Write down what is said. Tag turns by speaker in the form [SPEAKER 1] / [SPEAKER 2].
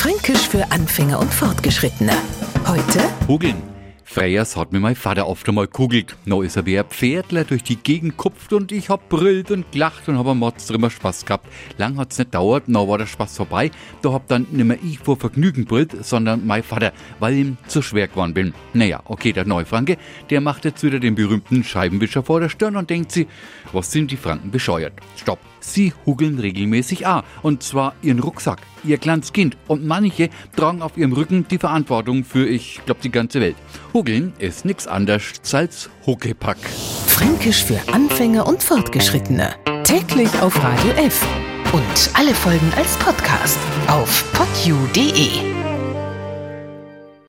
[SPEAKER 1] Fränkisch für Anfänger und Fortgeschrittene. Heute
[SPEAKER 2] Hugeln. Freyers hat mir mein Vater oft einmal kugelt. No ist er wie ein Pferdler durch die Gegend kupft und ich hab brüllt und gelacht und hab am Motz drüber Spaß gehabt. Lang hat's nicht dauert, no war der Spaß vorbei. Da hab dann nimmer ich vor Vergnügen brüllt, sondern mein Vater, weil ihm zu schwer geworden bin. Naja, okay, der Neufranke, der macht jetzt wieder den berühmten Scheibenwischer vor der Stirn und denkt sie, was sind die Franken bescheuert? Stopp. Sie hugeln regelmäßig A. Und zwar ihren Rucksack, ihr kleines Kind. Und manche tragen auf ihrem Rücken die Verantwortung für, ich glaube, die ganze Welt. Hugeln ist nix anderes als Huckepack.
[SPEAKER 1] Fränkisch für Anfänger und Fortgeschrittene. Täglich auf Radio F. Und alle Folgen als Podcast auf podu.de.